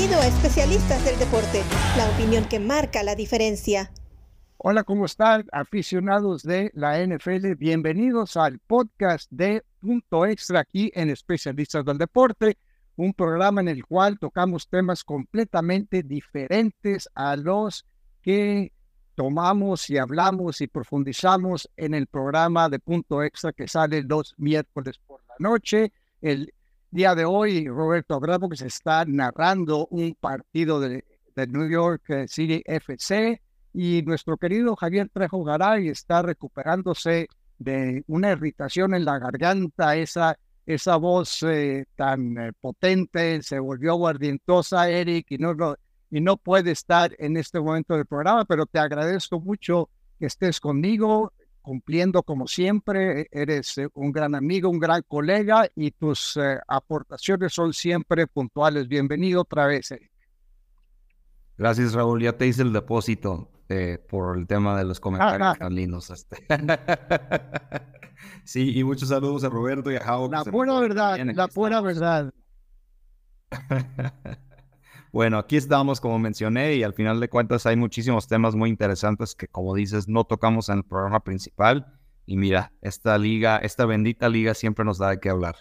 Bienvenido a Especialistas del Deporte, la opinión que marca la diferencia. Hola, ¿cómo están aficionados de la NFL? Bienvenidos al podcast de Punto Extra aquí en Especialistas del Deporte, un programa en el cual tocamos temas completamente diferentes a los que tomamos y hablamos y profundizamos en el programa de Punto Extra que sale los miércoles por la noche. El día de hoy, Roberto Abramo, que se está narrando un partido de, New York eh, City FC y nuestro querido Javier Trejo Garay está recuperándose de una irritación en la garganta, esa, esa voz eh, tan eh, potente, se volvió guardientosa, Eric, y no, y no puede estar en este momento del programa, pero te agradezco mucho que estés conmigo cumpliendo como siempre. Eres eh, un gran amigo, un gran colega y tus eh, aportaciones son siempre puntuales. Bienvenido otra vez, Gracias, Raúl. Ya te hice el depósito eh, por el tema de los comentarios tan lindos. Este. sí, y muchos saludos a Roberto y a Jao. La pura verdad, la pura verdad. Bueno, aquí estamos, como mencioné, y al final de cuentas hay muchísimos temas muy interesantes que, como dices, no tocamos en el programa principal. Y mira, esta liga, esta bendita liga siempre nos da de qué hablar.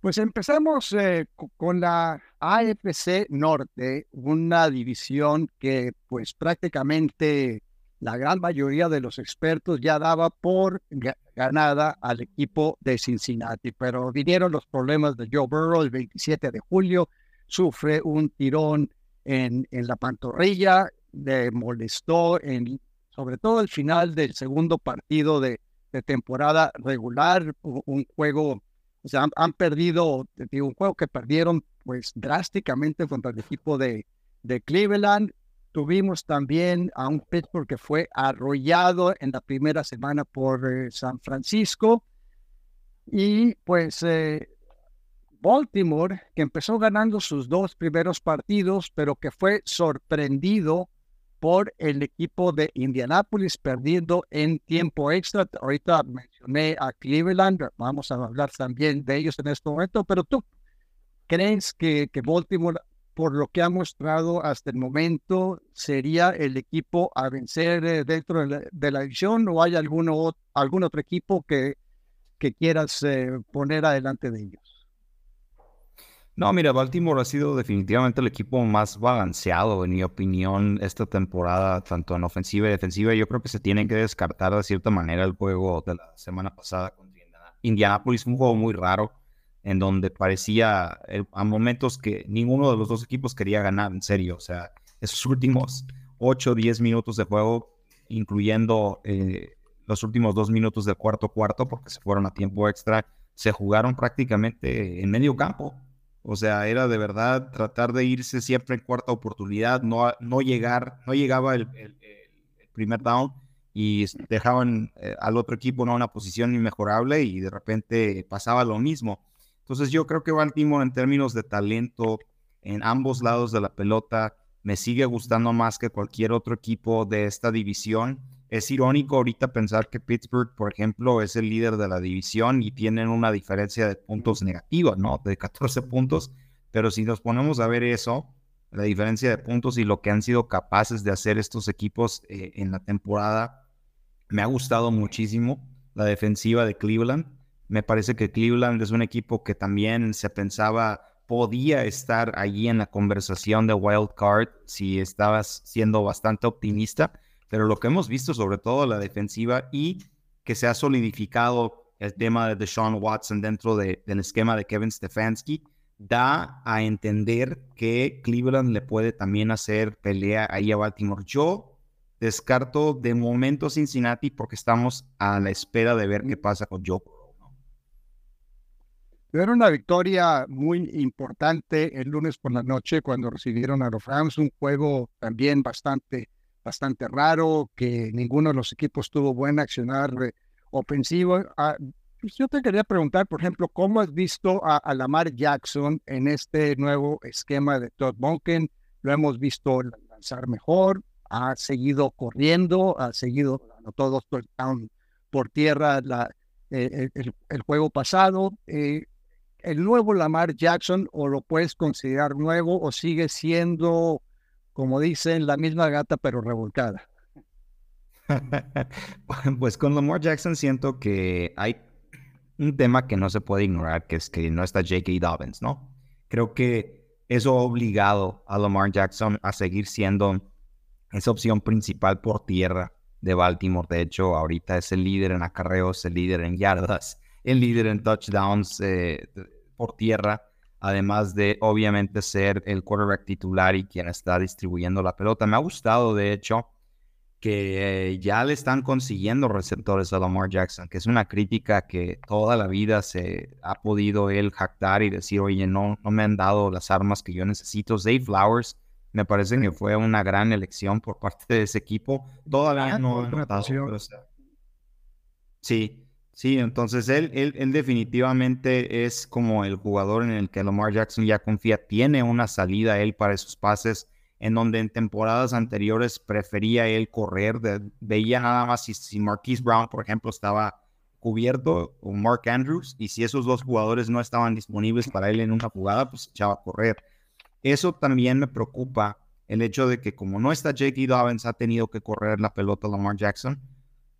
Pues empezamos eh, con la AFC Norte, una división que pues prácticamente la gran mayoría de los expertos ya daba por ganada al equipo de Cincinnati, pero vinieron los problemas de Joe Burrow el 27 de julio, sufre un tirón en, en la pantorrilla, le molestó en, sobre todo el final del segundo partido de, de temporada regular, un, juego, o sea, han, perdido, un juego que perdieron pues drásticamente contra el equipo de, de Cleveland, Tuvimos también a un Pittsburgh que fue arrollado en la primera semana por eh, San Francisco. Y pues eh, Baltimore, que empezó ganando sus dos primeros partidos, pero que fue sorprendido por el equipo de Indianapolis perdiendo en tiempo extra. Ahorita mencioné a Cleveland, vamos a hablar también de ellos en este momento, pero tú crees que, que Baltimore por lo que ha mostrado hasta el momento, sería el equipo a vencer eh, dentro de la, división o hay alguno, algún otro equipo que, que quieras eh, poner adelante de ellos? No, mira, Baltimore ha sido definitivamente el equipo más balanceado, en mi opinión, esta temporada, tanto en ofensiva y defensiva. Yo creo que se tiene que descartar de cierta manera el juego de la semana pasada contra Indianapolis, un juego muy raro en donde parecía eh, a momentos que ninguno de los dos equipos quería ganar, en serio. O sea, esos últimos 8 o 10 minutos de juego, incluyendo eh, los últimos dos minutos del cuarto cuarto, porque se fueron a tiempo extra, se jugaron prácticamente en medio campo. O sea, era de verdad tratar de irse siempre en cuarta oportunidad, no, no llegar, no llegaba el, primer down y dejaban eh, al otro equipo en una posición inmejorable y de repente pasaba lo mismo. Entonces yo creo que Baltimore en términos de talento en ambos lados de la pelota me sigue gustando más que cualquier otro equipo de esta división. Es irónico ahorita pensar que Pittsburgh, por ejemplo, es el líder de la división y tienen una diferencia de puntos negativa, ¿no? De 14 puntos. Pero si nos ponemos a ver eso, la diferencia de puntos y lo que han sido capaces de hacer estos equipos eh, en la temporada, me ha gustado muchísimo la defensiva de Cleveland. Me parece que Cleveland es un equipo que también se pensaba podía estar allí en la conversación de wild card si estabas siendo bastante optimista, pero lo que hemos visto sobre todo la defensiva y que se ha solidificado el tema de Deshaun Watson dentro del esquema de Kevin Stefanski, da a entender que Cleveland le puede también hacer pelea ahí a Baltimore. Yo descarto de momento Cincinnati porque estamos a la espera de ver qué pasa con Joe era una victoria muy importante el lunes por la noche cuando recibieron a los Rams, un juego también bastante, bastante raro, que ninguno de los equipos tuvo buen accionar eh, ofensivo. Ah, pues yo te quería preguntar, por ejemplo, ¿cómo has visto a, Lamar Jackson en este nuevo esquema de Todd Monken? Lo hemos visto lanzar mejor, ha seguido corriendo, ha seguido, anotó dos touchdowns por tierra la, eh, el, el, juego pasado. Eh, el nuevo Lamar Jackson o lo puedes considerar nuevo o sigue siendo, como dicen, la misma gata pero revolcada? pues con Lamar Jackson siento que hay un tema que no se puede ignorar, que es que no está J.K. Dobbins, ¿no? Creo que eso ha obligado a Lamar Jackson a seguir siendo esa opción principal por tierra de Baltimore. De hecho, ahorita es el líder en acarreos, el líder en yardas, el líder en touchdowns eh, por tierra, además de obviamente ser el quarterback titular y quien está distribuyendo la pelota. Me ha gustado, de hecho, que ya le están consiguiendo receptores a Lamar Jackson, que es una crítica que toda la vida se ha podido él jactar y decir, oye, no, no me han dado las armas que yo necesito. Zay Flowers me parece que fue una gran elección por parte de ese equipo. Todavía no Sí, sí, entonces él, él, él definitivamente es como el jugador en el que Lamar Jackson ya confía. Tiene una salida él para esos pases en donde en temporadas anteriores prefería él correr, veía nada más si, si Marquise Brown, por ejemplo, estaba cubierto o Mark Andrews, y si esos dos jugadores no estaban disponibles para él en una jugada, pues echaba a correr. Eso también me preocupa, el hecho de que como no está J.K. Dobbins, ha tenido que correr la pelota Lamar Jackson.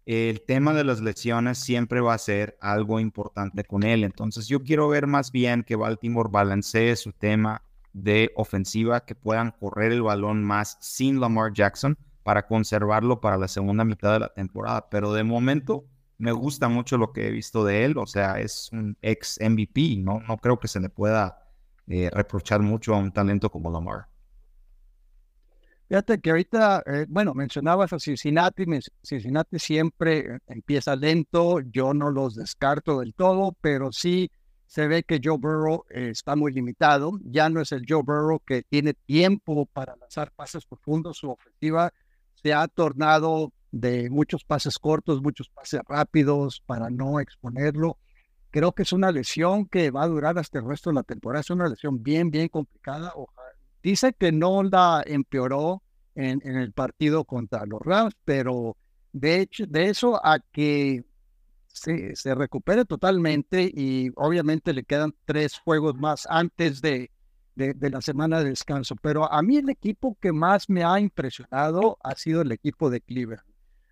El tema de las lesiones siempre va a ser algo importante con él. Entonces yo quiero ver más bien que Baltimore balancee su tema de ofensiva que puedan correr el balón más sin Lamar Jackson para conservarlo para la segunda mitad de la temporada. Pero de momento me gusta mucho lo que he visto de él. O sea, es un ex MVP. No, no creo que se le pueda eh, reprochar mucho a un talento como Lamar. Fíjate que ahorita, eh, bueno, mencionabas a Cincinnati, Cincinnati siempre empieza lento, yo no los descarto del todo, pero sí se ve que Joe Burrow eh, está muy limitado. Ya no es el Joe Burrow que tiene tiempo para lanzar pases profundos. Su ofensiva se ha tornado de muchos pases cortos, muchos pases rápidos para no exponerlo. Creo que es una lesión que va a durar hasta el resto de la temporada. Es una lesión bien, bien complicada. Dice que no la empeoró en, en el partido contra los Rams, pero de hecho, de eso a que se, recupere totalmente y obviamente le quedan tres juegos más antes de, la semana de descanso. Pero a mí el equipo que más me ha impresionado ha sido el equipo de Cleveland.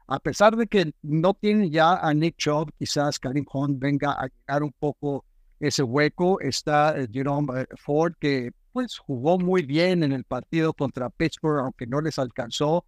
A pesar de que no tiene ya a Nick Chubb, quizás Karim Hunt venga a llegar un poco ese hueco. Está eh, Jerome eh, Ford, que pues jugó muy bien en el partido contra Pittsburgh, aunque no les alcanzó.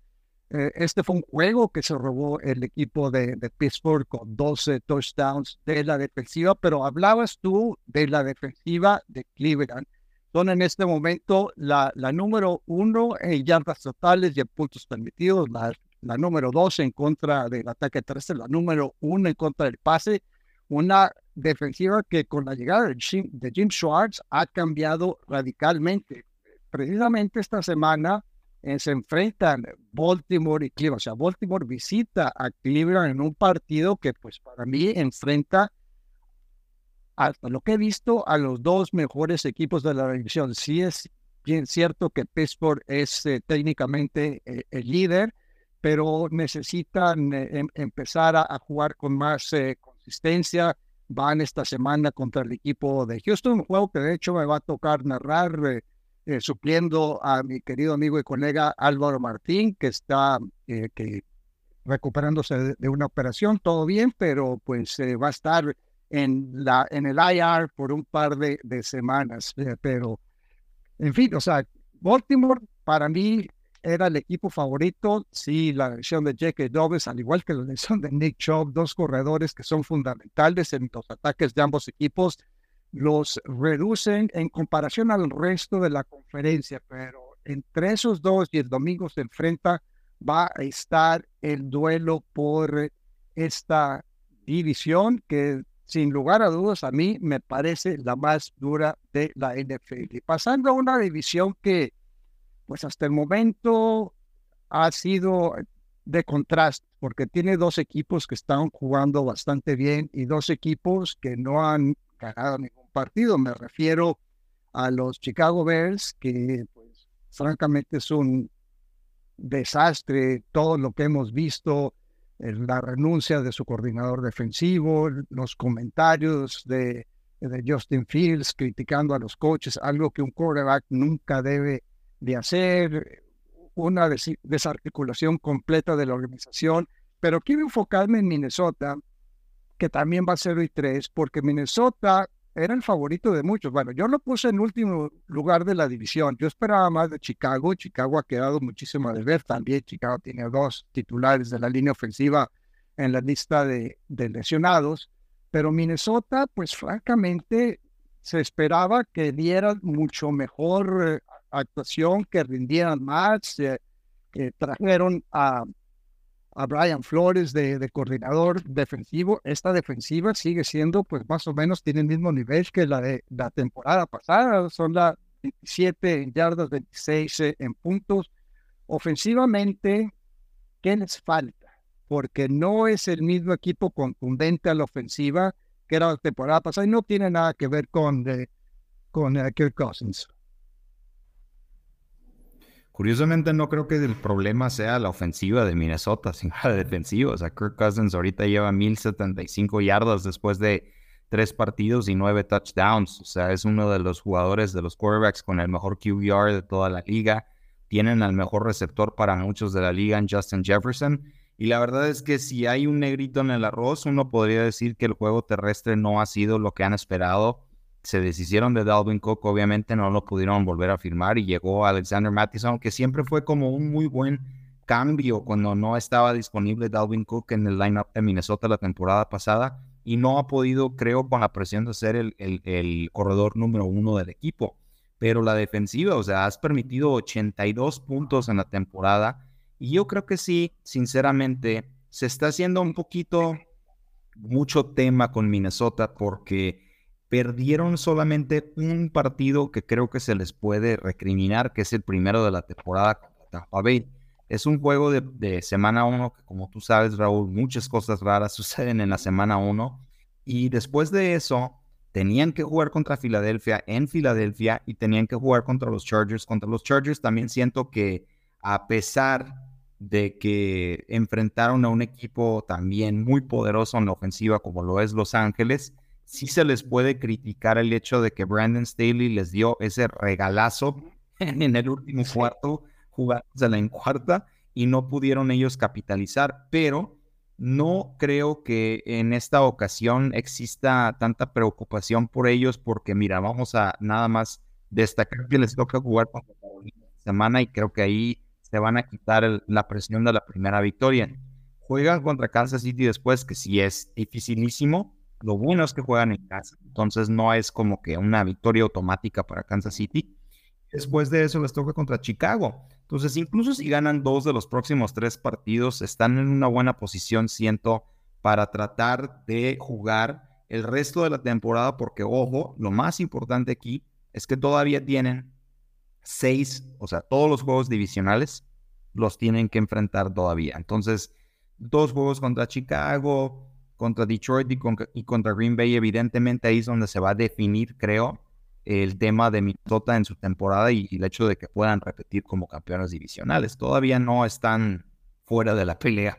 Eh, este fue un juego que se robó el equipo de, Pittsburgh con 12 touchdowns de la defensiva, pero hablabas tú de la defensiva de Cleveland. Son en este momento la, la número uno en yardas totales y en puntos permitidos, la, la número dos en contra del ataque terrestre, la número uno en contra del pase. Una defensiva que con la llegada de Jim, de Jim Schwartz ha cambiado radicalmente. Precisamente esta semana eh, se enfrentan Baltimore y Cleveland. O sea, Baltimore visita a Cleveland en un partido que pues para mí enfrenta hasta lo que he visto a los dos mejores equipos de la división. Sí es bien cierto que Pittsburgh es eh, técnicamente eh, el líder, pero necesitan em, empezar a, jugar con más consistencia. Van esta semana contra el equipo de Houston, un juego que de hecho me va a tocar narrar eh, supliendo a mi querido amigo y colega Álvaro Martín, que está eh, que recuperándose de, una operación, todo bien, pero pues eh, va a estar en, la, en el IR por un par de, de semanas. pero, en fin, o sea, Baltimore para mí era el equipo favorito. Sí, la lesión de J.K. Dobbs, al igual que la lesión de Nick Chubb, dos corredores que son fundamentales en los ataques de ambos equipos los reducen en comparación al resto de la conferencia, pero entre esos dos y el domingo se enfrenta, va a estar el duelo por esta división que sin lugar a dudas a mí me parece la más dura de la NFL. Pasando a una división que pues hasta el momento ha sido de contraste, porque tiene dos equipos que están jugando bastante bien y dos equipos que no han ganado ningún partido. Me refiero a los Chicago Bears, que pues francamente es un desastre todo lo que hemos visto, la renuncia de su coordinador defensivo, los comentarios de de Justin Fields, criticando a los coaches, algo que un quarterback nunca debe de hacer, una desarticulación completa de la organización. Pero quiero enfocarme en Minnesota, que también va a ser hoy tres, porque Minnesota era el favorito de muchos. Bueno, yo lo puse en último lugar de la división. Yo esperaba más de Chicago. Chicago ha quedado muchísimo de ver también. Chicago tiene dos titulares de la línea ofensiva en la lista de, lesionados. Pero Minnesota, pues francamente, se esperaba que dieran mucho mejor eh, actuación, que rindieran más, eh, trajeron a a Brian Flores de, coordinador defensivo. Esta defensiva sigue siendo, pues más o menos, tiene el mismo nivel que la de la temporada pasada. Son las 27 en yardas, 26 eh, en puntos. Ofensivamente, ¿qué les falta? Porque no es el mismo equipo contundente a la ofensiva que era la temporada pasada y no tiene nada que ver con, eh, con eh, Kirk Cousins. Curiosamente, no creo que el problema sea la ofensiva de Minnesota, sino la defensiva. O sea, Kirk Cousins ahorita lleva 1075 yardas después de tres partidos y nueve touchdowns. O sea, es uno de los jugadores de los quarterbacks con el mejor QBR de toda la liga. Tienen al mejor receptor para muchos de la liga en Justin Jefferson. Y la verdad es que si hay un negrito en el arroz, uno podría decir que el juego terrestre no ha sido lo que han esperado se deshicieron de Dalvin Cook, obviamente no lo pudieron volver a firmar y llegó Alexander Mattison, que siempre fue como un muy buen cambio cuando no estaba disponible Dalvin Cook en el lineup de Minnesota la temporada pasada y no ha podido, creo, con la presión de ser el, el, corredor número uno del equipo. Pero la defensiva, o sea, has permitido 82 puntos en la temporada y yo creo que sí, sinceramente, se está haciendo un poquito mucho tema con Minnesota porque perdieron solamente un partido que creo que se les puede recriminar, que es el primero de la temporada contra Tampa Bay. Es un juego de, semana 1 que, como tú sabes, Raúl, muchas cosas raras suceden en la semana 1. Y después de eso, tenían que jugar contra Filadelfia en Filadelfia y tenían que jugar contra los Chargers. Contra los Chargers también siento que, a pesar de que enfrentaron a un equipo también muy poderoso en la ofensiva como lo es Los Ángeles, sí se les puede criticar el hecho de que Brandon Staley les dio ese regalazo en el último cuarto, jugándosela en cuarta, y no pudieron ellos capitalizar, pero no creo que en esta ocasión exista tanta preocupación por ellos, porque mira, vamos a nada más destacar que les toca jugar contra Carolina semana y creo que ahí se van a quitar la presión de la primera victoria. Juegan contra Kansas City después, que sí es dificilísimo, lo bueno es que juegan en casa, entonces no es como que una victoria automática para Kansas City. Después de eso les toca contra Chicago. Entonces, incluso si ganan dos de los próximos tres partidos, están en una buena posición, siento, para tratar de jugar el resto de la temporada, porque, ojo, lo más importante aquí es que todavía tienen seis, o sea, todos los juegos divisionales los tienen que enfrentar todavía. Entonces, dos juegos contra Chicago, contra Detroit y, contra Green Bay, evidentemente ahí es donde se va a definir, creo, el tema de Minnesota en su temporada y, el hecho de que puedan repetir como campeones divisionales. Todavía no están fuera de la pelea.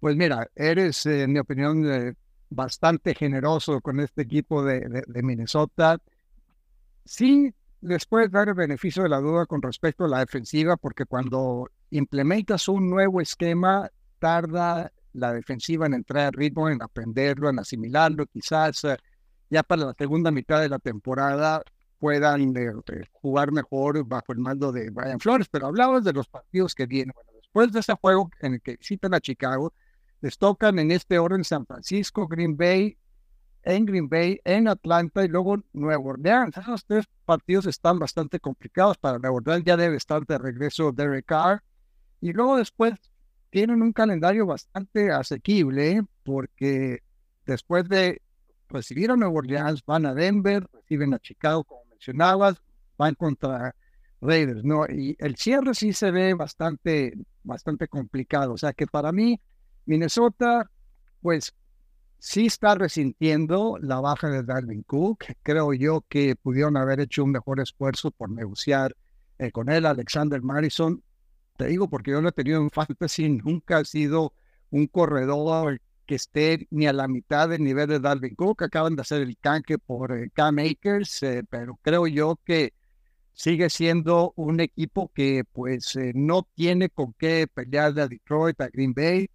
Pues mira, eres, eh, en mi opinión, eh, bastante generoso con este equipo de, de, Minnesota. Sí, después dar el beneficio de la duda con respecto a la defensiva, porque cuando implementas un nuevo esquema, tarda la defensiva en entrar al ritmo, en aprenderlo, en asimilarlo, quizás eh, ya para la segunda mitad de la temporada puedan eh, eh, jugar mejor bajo el mando de Brian Flores, pero hablamos de los partidos que vienen. Bueno, después de ese juego en el que visitan a Chicago, les tocan en este orden San Francisco, Green Bay, en Green Bay, en Atlanta y luego Nueva Orleans. Esos tres partidos están bastante complicados para Nueva Orleans, ya debe estar de regreso Derek Carr. Y luego después tienen un calendario bastante asequible porque después de recibir a Nueva Orleans, van a Denver, reciben a Chicago, como mencionabas, van contra Raiders, ¿no? Y el cierre sí se ve bastante, bastante complicado. O sea que para mí, Minnesota, pues sí está resintiendo la baja de Darwin Cook. Creo yo que pudieron haber hecho un mejor esfuerzo por negociar eh, con él. Alexander Madison te digo porque yo lo he tenido en fantasy, nunca ha sido un corredor que esté ni a la mitad del nivel de Dalvin Cook. Acaban de hacer el tanque por eh, Cam Akers, eh, pero creo yo que sigue siendo un equipo que pues eh, no tiene con qué pelear a Detroit, a Green Bay.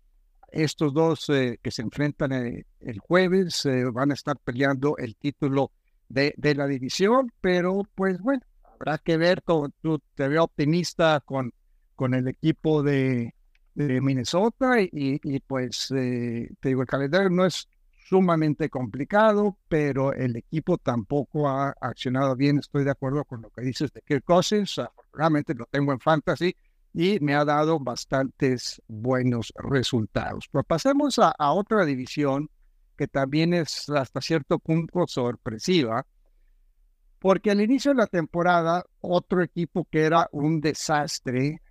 Estos dos que se enfrentan el jueves van a estar peleando el título de, de la división, pero pues bueno, habrá que ver, tú, tú te veo optimista con, con el equipo de, de Minnesota y, pues eh, te digo, el calendario no es sumamente complicado, pero el equipo tampoco ha accionado bien. Estoy de acuerdo con lo que dices de Kirk Cousins. Afortunadamente lo tengo en fantasy y me ha dado bastantes buenos resultados. Pero pasemos a, a otra división que también es hasta cierto punto sorpresiva, porque al inicio de la temporada, otro equipo que era un desastre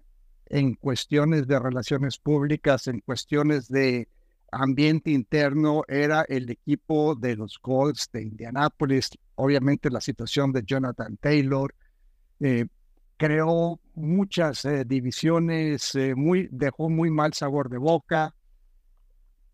en cuestiones de relaciones públicas, en cuestiones de ambiente interno, era el equipo de los Colts de Indianápolis. Obviamente la situación de Jonathan Taylor eh, creó muchas eh, divisiones, eh, muy, dejó muy mal sabor de boca.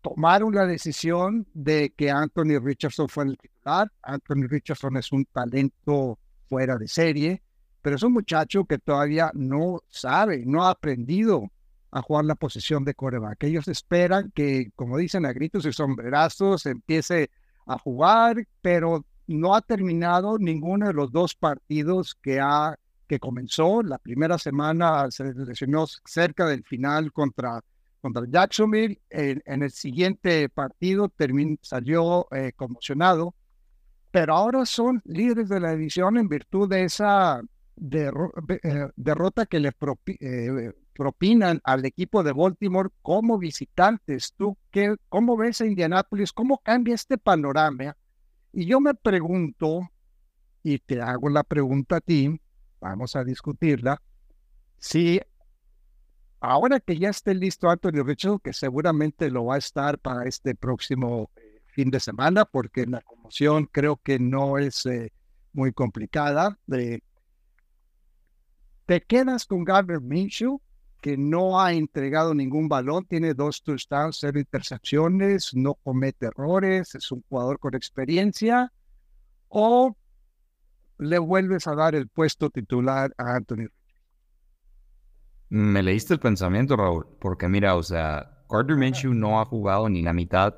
Tomaron la decisión de que Anthony Richardson fue el titular. Anthony Richardson es un talento fuera de serie pero es un muchacho que todavía no sabe, no ha aprendido a jugar la posición de coreback. Ellos esperan que, como dicen a gritos y sombrerazos, empiece a jugar, pero no ha terminado ninguno de los dos partidos que ha que comenzó. La primera semana se lesionó cerca del final contra, contra Jacksonville. En, el siguiente partido salió eh, conmocionado, pero ahora son líderes de la división en virtud de esa eh, derrota que le eh, propinan al equipo de Baltimore como visitantes. ¿Tú qué, cómo ves a Indianápolis? ¿Cómo cambia este panorama? Y yo me pregunto, y te hago la pregunta a ti, vamos a discutirla, si ahora que ya esté listo Anthony Richardson, que seguramente lo va a estar para este próximo eh, fin de semana, porque la conmoción creo que no es muy complicada. de te quedas con Gardner Minshew, que no ha entregado ningún balón, tiene dos touchdowns, cero intercepciones, no comete errores, es un jugador con experiencia, o le vuelves a dar el puesto titular a Anthony. Me leíste el pensamiento, Raúl, porque mira, o sea, Gardner Minshew no ha jugado ni la mitad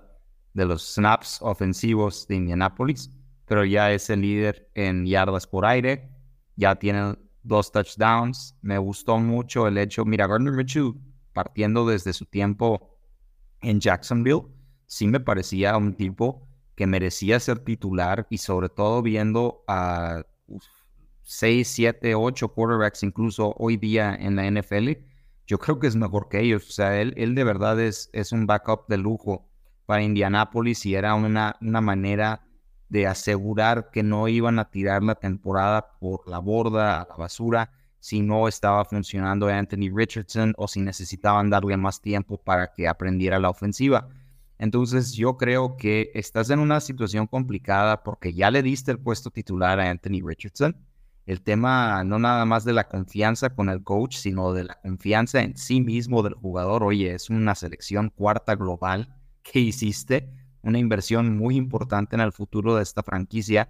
de los snaps ofensivos de Indianapolis, pero ya es el líder en yardas por aire, ya tiene dos touchdowns. Me gustó mucho el hecho, mira, Gardner Minshew, partiendo desde su tiempo en Jacksonville, sí me parecía un tipo que merecía ser titular y sobre todo viendo a 6, 7, 8 quarterbacks incluso hoy día en la NFL, yo creo que es mejor que ellos. O sea, él, él de verdad es, es un backup de lujo para Indianapolis y era una, una manera de asegurar que no iban a tirar la temporada por la borda, a la basura, si no estaba funcionando Anthony Richardson o si necesitaban darle más tiempo para que aprendiera la ofensiva. Entonces yo creo que estás en una situación complicada porque ya le diste el puesto titular a Anthony Richardson. El tema no nada más de la confianza con el coach, sino de la confianza en sí mismo del jugador. Oye, es una selección cuarta global que hiciste una inversión muy importante en el futuro de esta franquicia.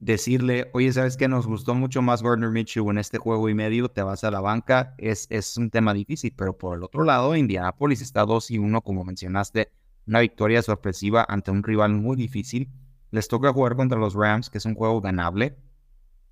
Decirle, oye, ¿sabes qué? Nos gustó mucho más Gardner Mitchell en este juego y medio, te vas a la banca, es, es un tema difícil, pero por el otro lado, Indianapolis está 2 y 1, como mencionaste, una victoria sorpresiva ante un rival muy difícil. Les toca jugar contra los Rams, que es un juego ganable,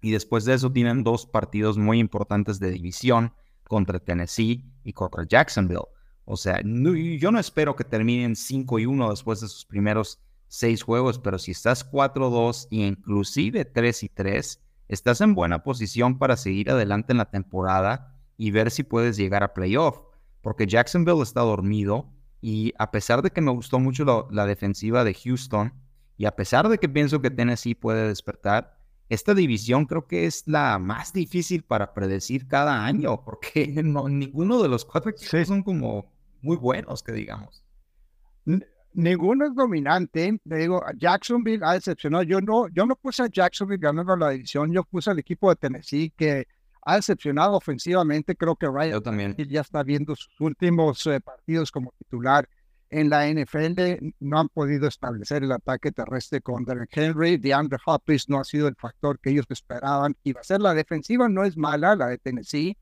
y después de eso tienen dos partidos muy importantes de división contra Tennessee y contra Jacksonville. O sea, yo no espero que terminen 5 y 1 después de sus primeros 6 juegos, pero si estás 4-2 y inclusive 3 y 3, estás en buena posición para seguir adelante en la temporada y ver si puedes llegar a playoff, porque Jacksonville está dormido y a pesar de que me gustó mucho la defensiva de Houston y a pesar de que pienso que Tennessee puede despertar, esta división creo que es la más difícil para predecir cada año, porque no, ninguno de los cuatro equipos son como muy buenos, que digamos. Ninguno es dominante. Le digo, Jacksonville ha decepcionado. Yo no, yo no puse a Jacksonville ganando la división, yo puse al equipo de Tennessee que ha decepcionado ofensivamente. Creo que Ryan también. ya está viendo sus últimos eh, partidos como titular en la NFL no han podido establecer el ataque terrestre con Derek Henry. DeAndre Hopkins no ha sido el factor que ellos esperaban. Iba a ser la defensiva, no es mala, la de Tennessee.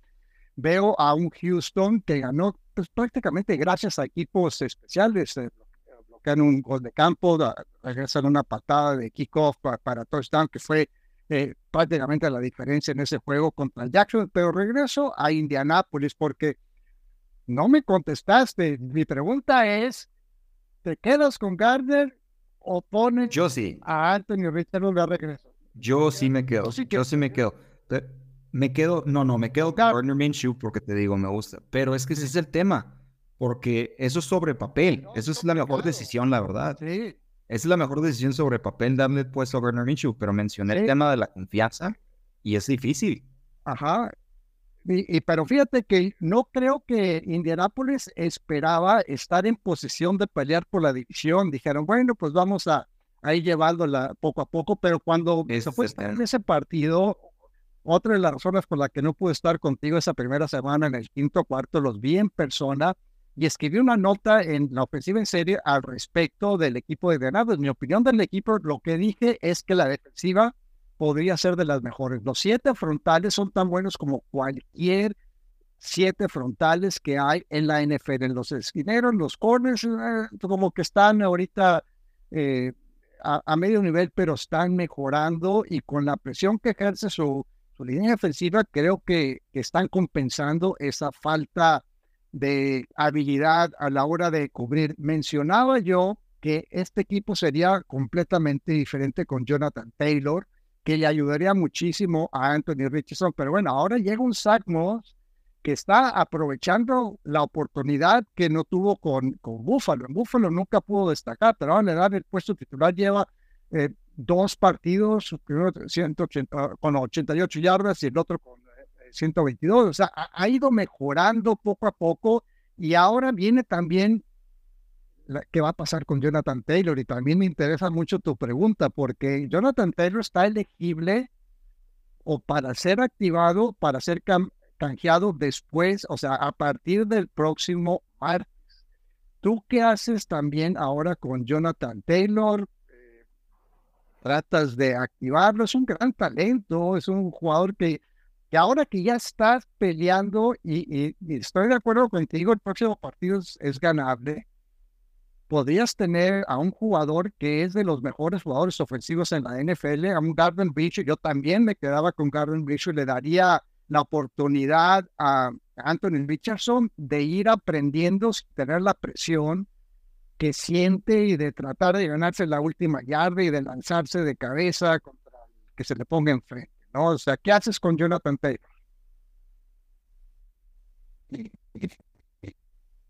Veo a un Houston que ganó pues, prácticamente gracias a equipos especiales. Eh, bloquean un gol de campo, regresan una patada de kickoff para, para touchdown, que fue eh, prácticamente la diferencia en ese juego contra Jackson. Pero regreso a Indianápolis porque no me contestaste. Mi pregunta es, ¿te quedas con Gardner o pones Yo sí. a Anthony Richardson de regreso? Yo sí me quedo. Yo sí me quedo. Me quedo, no, no, me quedo con Gardner Minshew porque te digo, me gusta. Pero es que ese es el tema. Porque eso es sobre papel. Eso es la mejor decisión, la verdad. Sí. Esa es la mejor decisión sobre papel darle puesto a Gardner Minshew. Pero mencioné el tema de la confianza y es difícil. Ajá. Y, pero fíjate que no creo que Indianapolis esperaba estar en posición de pelear por la división. Dijeron, bueno, pues vamos a, ir llevándola poco a poco, pero cuando se fue en ese partido, otra de las razones por las que no pude estar contigo esa primera semana en el quinto cuarto, los vi en persona y escribí una nota en la ofensiva en serie al respecto del equipo de En Mi opinión del equipo, lo que dije es que la defensiva podría ser de las mejores. Los siete frontales son tan buenos como cualquier siete frontales que hay en la NFL. En los esquineros, los corners, eh, como que están ahorita eh, a, medio nivel, pero están mejorando y con la presión que ejerce su, su línea defensiva, creo que, que están compensando esa falta de habilidad a la hora de cubrir. Mencionaba yo que este equipo sería completamente diferente con Jonathan Taylor que le ayudaría muchísimo a Anthony Richardson. Pero bueno, ahora llega un Zach Moss que está aprovechando la oportunidad que no tuvo con, con Buffalo. En Buffalo nunca pudo destacar, pero ahora le dan el puesto titular, lleva eh, dos partidos, primero 180, con 88 yardas y el otro con 122. Eh, o sea, ha ido mejorando poco a poco y ahora viene también qué va a pasar con Jonathan Taylor. Y también me interesa mucho tu pregunta, porque Jonathan Taylor está elegible o para ser activado, para ser canjeado después, o sea, a partir del próximo martes. ¿Tú qué haces también ahora con Jonathan Taylor? Tratas de activarlo, es un gran talento, es un jugador que, que ahora que ya estás peleando y, estoy de acuerdo contigo, el próximo partido es ganable, podrías tener a un jugador que es de los mejores jugadores ofensivos en la NFL, a un Garden Beach. Yo también me quedaba con Garden Beach y le daría la oportunidad a Anthony Richardson de ir aprendiendo sin tener la presión que siente y de tratar de ganarse la última yarda y de lanzarse de cabeza contra que se le ponga enfrente. ¿no? O sea, ¿qué haces con Jonathan Taylor?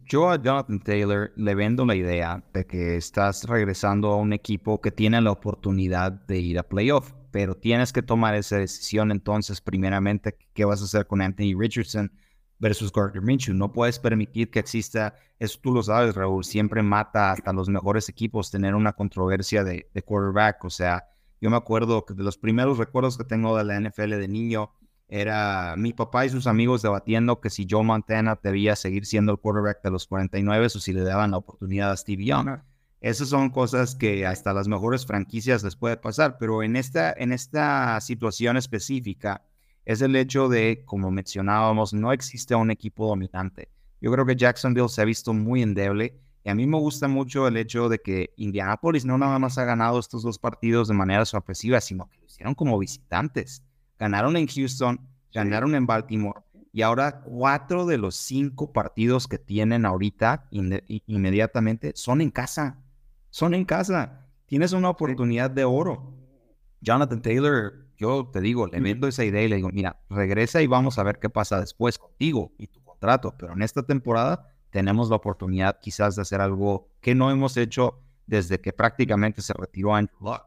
Yo a Jonathan Taylor le vendo la idea de que estás regresando a un equipo que tiene la oportunidad de ir a playoff, pero tienes que tomar esa decisión entonces, primeramente, qué vas a hacer con Anthony Richardson versus Gardner Minshew. No puedes permitir que exista, eso tú lo sabes, Raúl, siempre mata hasta los mejores equipos tener una controversia de, de quarterback. O sea, yo me acuerdo que de los primeros recuerdos que tengo de la NFL de niño, era mi papá y sus amigos debatiendo que si Joe Montana debía seguir siendo el quarterback de los 49 o si le daban la oportunidad a Steve Young. Esas son cosas que hasta las mejores franquicias les puede pasar, pero en esta, en esta situación específica es el hecho de, como mencionábamos, no existe un equipo dominante. Yo creo que Jacksonville se ha visto muy endeble y a mí me gusta mucho el hecho de que Indianapolis no nada más ha ganado estos dos partidos de manera sorpresiva, sino que lo hicieron como visitantes ganaron en Houston, ganaron en Baltimore y ahora cuatro de los cinco partidos que tienen ahorita inmediatamente son en casa. Son en casa. Tienes una oportunidad de oro. Jonathan Taylor, yo te digo, le vendo esa idea y le digo, mira, regresa y vamos a ver qué pasa después contigo y tu contrato. Pero en esta temporada tenemos la oportunidad quizás de hacer algo que no hemos hecho desde que prácticamente se retiró Andrew Luck.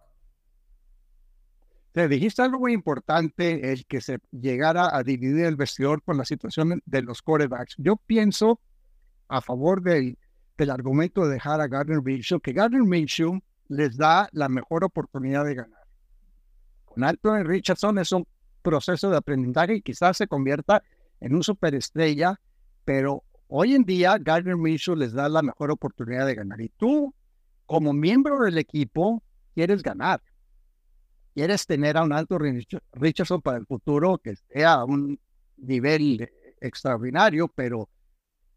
Te dijiste algo muy importante, el que se llegara a dividir el vestidor con la situación de los quarterbacks. Yo pienso a favor del, del argumento de dejar a Gardner Minshew, que Gardner Minshew les da la mejor oportunidad de ganar. Con Anthony Richardson es un proceso de aprendizaje y quizás se convierta en un superestrella, pero hoy en día Gardner Minshew les da la mejor oportunidad de ganar. Y tú, como miembro del equipo, quieres ganar. Quieres tener a un alto Richardson para el futuro que sea a un nivel extraordinario, pero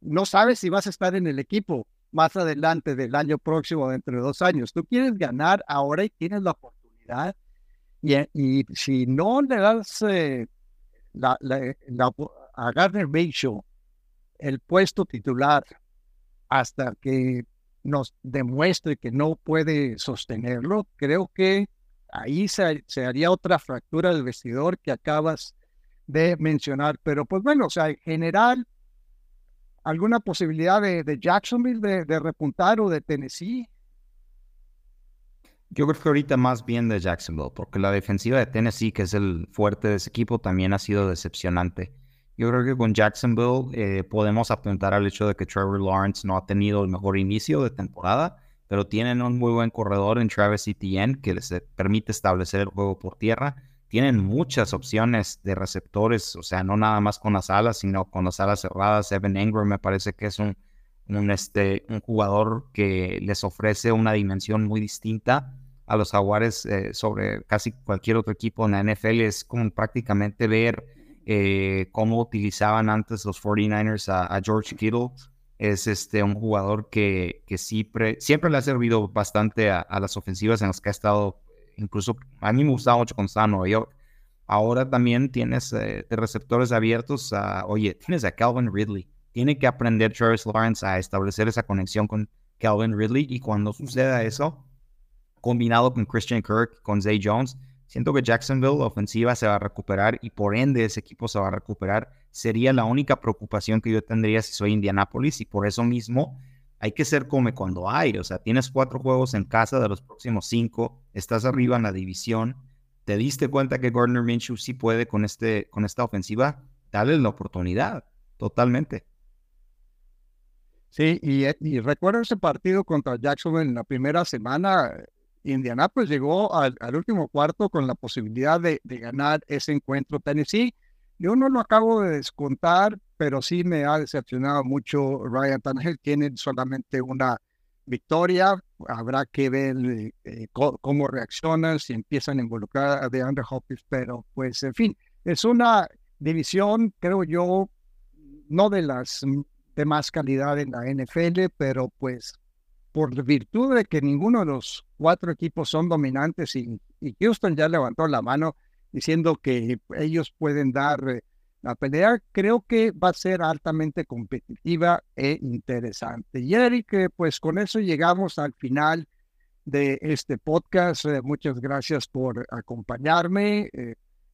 no sabes si vas a estar en el equipo más adelante del año próximo, dentro de dos años. Tú quieres ganar ahora y tienes la oportunidad. Y, si no le das eh, la, a Gardner Minshew el puesto titular hasta que nos demuestre que no puede sostenerlo, creo que ahí se, haría otra fractura del vestidor que acabas de mencionar. Pero pues bueno, o sea, en general, ¿alguna posibilidad de, Jacksonville de, de, repuntar o de Tennessee? Yo creo que ahorita más bien de Jacksonville, porque la defensiva de Tennessee, que es el fuerte de ese equipo, también ha sido decepcionante. Yo creo que con Jacksonville eh, podemos apuntar al hecho de que Trevor Lawrence no ha tenido el mejor inicio de temporada, pero tienen un muy buen corredor en Travis Etienne que les permite establecer el juego por tierra. Tienen muchas opciones de receptores, o sea, no nada más con las alas, sino con las alas cerradas. Evan Ingram me parece que es este, un jugador que les ofrece una dimensión muy distinta a los Jaguares eh, sobre casi cualquier otro equipo en la NFL. Es como prácticamente ver eh, cómo utilizaban antes los 49ers a, George Kittle. Es este, un jugador que, que siempre, siempre le ha servido bastante a, las ofensivas en las que ha estado. Incluso a mí me gustaba mucho con estaba York. Ahora también tienes eh, receptores abiertos a, oye, tienes a Calvin Ridley. Tiene que aprender Travis Lawrence a establecer esa conexión con Calvin Ridley y cuando suceda eso, combinado con Christian Kirk, con Zay Jones, Siento que Jacksonville, ofensiva, se va a recuperar y por ende ese equipo se va a recuperar. Sería la única preocupación que yo tendría si soy Indianapolis y por eso mismo hay que ser como cuando hay. O sea, tienes cuatro juegos en casa de los próximos cinco, estás arriba en la división, te diste cuenta que Gardner Minshew sí puede con, este, con esta ofensiva, dale la oportunidad, totalmente. Sí, y, y recuerdo ese partido contra Jacksonville en la primera semana, Indianapolis llegó al, último cuarto con la posibilidad de, ganar ese encuentro. Tennessee, yo no lo acabo de descontar, pero sí me ha decepcionado mucho Ryan Tannehill. Tiene solamente una victoria. Habrá que ver eh, cómo reaccionan, si empiezan a involucrar a DeAndre Hopkins, pero pues en fin, es una división, creo yo, no de las de más calidad en la NFL, pero pues por virtud de que ninguno de los cuatro equipos son dominantes y, Houston ya levantó la mano diciendo que ellos pueden dar eh, la pelea, creo que va a ser altamente competitiva e interesante. Y Eric, eh, pues con eso llegamos al final de este podcast. Eh, muchas gracias por acompañarme.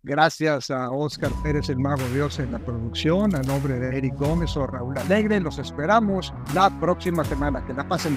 Gracias a Oscar Pérez, el Mago Dios, en la producción. A nombre de Eric Gómez o Raúl Alegre, los esperamos la próxima semana. Que la pasen.